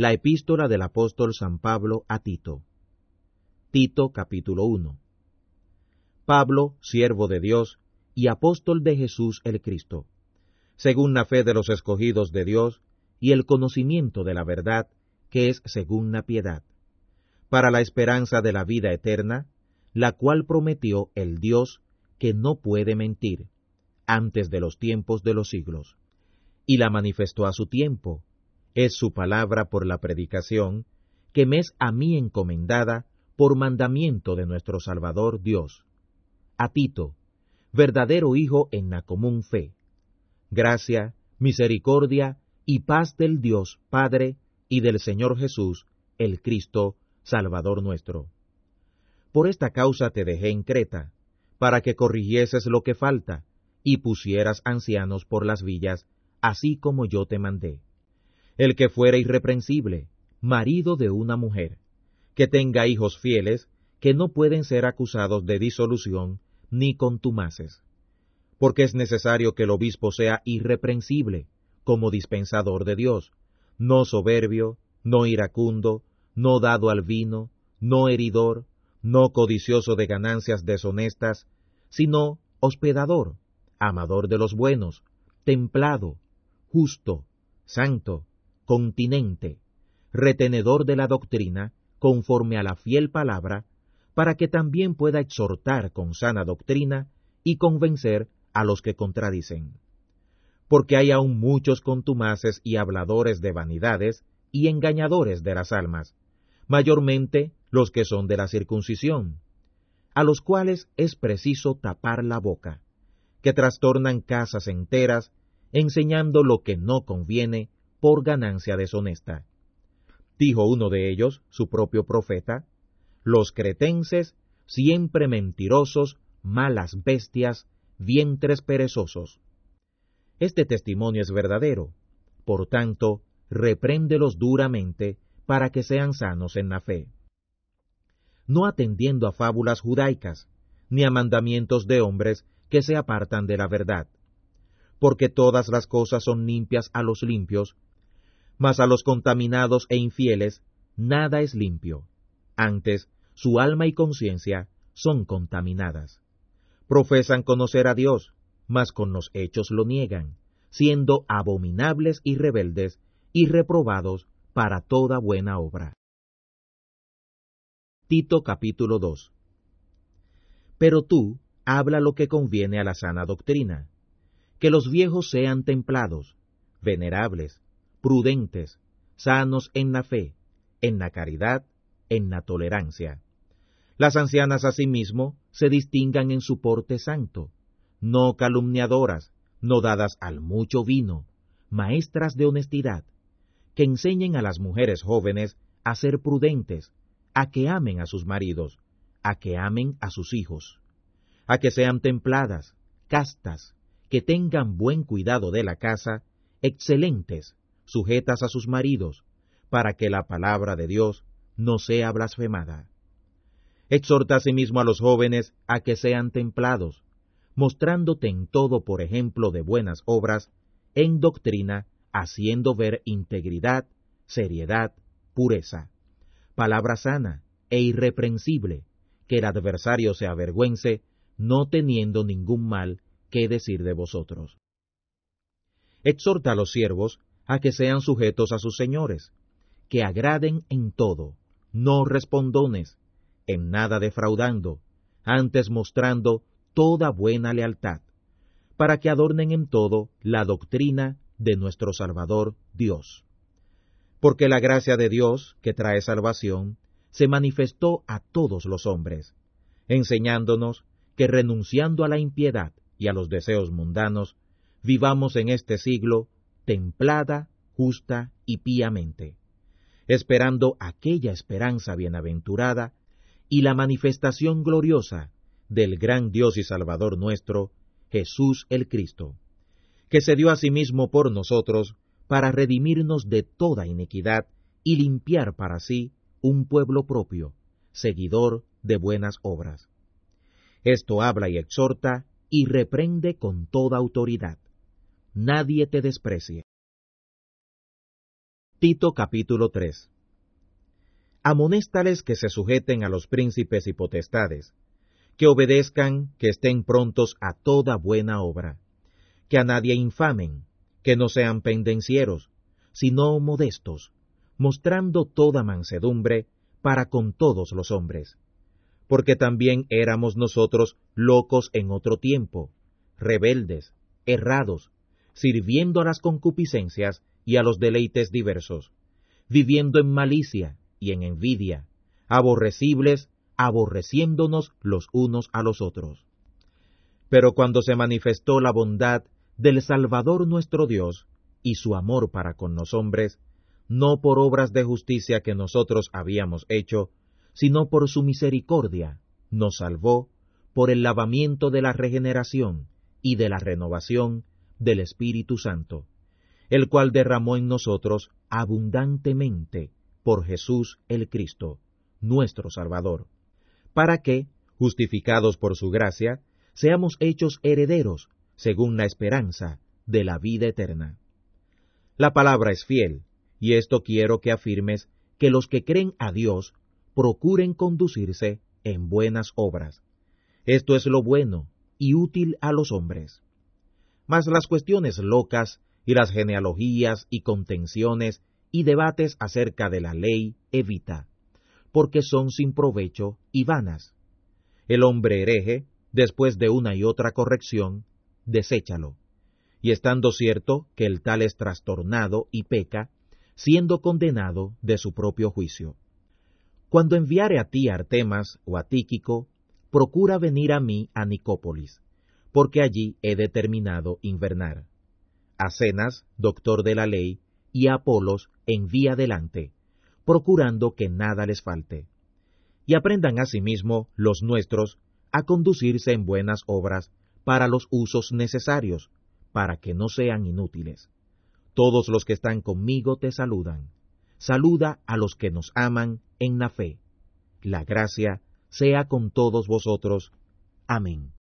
La epístola del apóstol San Pablo a Tito. Tito capítulo 1. Pablo, siervo de Dios y apóstol de Jesús el Cristo, según la fe de los escogidos de Dios y el conocimiento de la verdad, que es según la piedad, para la esperanza de la vida eterna, la cual prometió el Dios que no puede mentir, antes de los tiempos de los siglos, y la manifestó a su tiempo, es su palabra por la predicación, que me es a mí encomendada por mandamiento de nuestro Salvador Dios. A Tito, verdadero Hijo en la común fe. Gracia, misericordia y paz del Dios Padre y del Señor Jesús, el Cristo, Salvador nuestro. Por esta causa te dejé en Creta, para que corrigieses lo que falta, y pusieras ancianos por las villas, así como yo te mandé. El que fuera irreprensible, marido de una mujer, que tenga hijos fieles, que no pueden ser acusados de disolución ni contumaces. Porque es necesario que el obispo sea irreprensible, como dispensador de Dios, no soberbio, no iracundo, no dado al vino, no heridor, no codicioso de ganancias deshonestas, sino hospedador, amador de los buenos, templado, justo, santo, continente, retenedor de la doctrina, conforme a la fiel palabra, para que también pueda exhortar con sana doctrina y convencer a los que contradicen. Porque hay aún muchos contumaces y habladores de vanidades y engañadores de las almas, mayormente los que son de la circuncisión, a los cuales es preciso tapar la boca, que trastornan casas enteras, enseñando lo que no conviene por ganancia deshonesta. Dijo uno de ellos, su propio profeta, los cretenses, siempre mentirosos, malas bestias, vientres perezosos. Este testimonio es verdadero, por tanto, repréndelos duramente para que sean sanos en la fe. No atendiendo a fábulas judaicas, ni a mandamientos de hombres que se apartan de la verdad. Porque todas las cosas son limpias a los limpios, mas a los contaminados e infieles nada es limpio. Antes, su alma y conciencia son contaminadas. Profesan conocer a Dios, mas con los hechos lo niegan, siendo abominables y rebeldes y reprobados para toda buena obra. Tito capítulo 2 Pero tú habla lo que conviene a la sana doctrina, que los viejos sean templados, venerables, prudentes, sanos en la fe, en la caridad, en la tolerancia. Las ancianas asimismo se distingan en su porte santo, no calumniadoras, no dadas al mucho vino, maestras de honestidad, que enseñen a las mujeres jóvenes a ser prudentes, a que amen a sus maridos, a que amen a sus hijos, a que sean templadas, castas, que tengan buen cuidado de la casa, excelentes, sujetas a sus maridos, para que la palabra de Dios no sea blasfemada. Exhorta asimismo a los jóvenes a que sean templados, mostrándote en todo por ejemplo de buenas obras, en doctrina, haciendo ver integridad, seriedad, pureza, palabra sana e irreprensible, que el adversario se avergüence, no teniendo ningún mal que decir de vosotros. Exhorta a los siervos a que sean sujetos a sus señores, que agraden en todo, no respondones, en nada defraudando, antes mostrando toda buena lealtad, para que adornen en todo la doctrina de nuestro Salvador Dios. Porque la gracia de Dios, que trae salvación, se manifestó a todos los hombres, enseñándonos que renunciando a la impiedad y a los deseos mundanos, vivamos en este siglo templada, justa y píamente, esperando aquella esperanza bienaventurada y la manifestación gloriosa del gran Dios y Salvador nuestro, Jesús el Cristo, que se dio a sí mismo por nosotros para redimirnos de toda iniquidad y limpiar para sí un pueblo propio, seguidor de buenas obras. Esto habla y exhorta y reprende con toda autoridad. Nadie te desprecie. Tito capítulo 3 Amonéstales que se sujeten a los príncipes y potestades, que obedezcan, que estén prontos a toda buena obra, que a nadie infamen, que no sean pendencieros, sino modestos, mostrando toda mansedumbre para con todos los hombres. Porque también éramos nosotros locos en otro tiempo, rebeldes, errados, sirviendo a las concupiscencias y a los deleites diversos, viviendo en malicia y en envidia, aborrecibles, aborreciéndonos los unos a los otros. Pero cuando se manifestó la bondad del Salvador nuestro Dios y su amor para con los hombres, no por obras de justicia que nosotros habíamos hecho, sino por su misericordia, nos salvó por el lavamiento de la regeneración y de la renovación del Espíritu Santo, el cual derramó en nosotros abundantemente por Jesús el Cristo, nuestro Salvador, para que, justificados por su gracia, seamos hechos herederos, según la esperanza de la vida eterna. La palabra es fiel, y esto quiero que afirmes que los que creen a Dios procuren conducirse en buenas obras. Esto es lo bueno y útil a los hombres. Mas las cuestiones locas y las genealogías y contenciones y debates acerca de la ley evita, porque son sin provecho y vanas. El hombre hereje, después de una y otra corrección, deséchalo. Y estando cierto que el tal es trastornado y peca, siendo condenado de su propio juicio. Cuando enviare a ti Artemas o a Tíquico, procura venir a mí a Nicópolis, porque allí he determinado invernar. A Cenas, doctor de la ley, y a Apolos envía delante, procurando que nada les falte. Y aprendan asimismo los nuestros a conducirse en buenas obras para los usos necesarios, para que no sean inútiles. Todos los que están conmigo te saludan. Saluda a los que nos aman en la fe. La gracia sea con todos vosotros. Amén.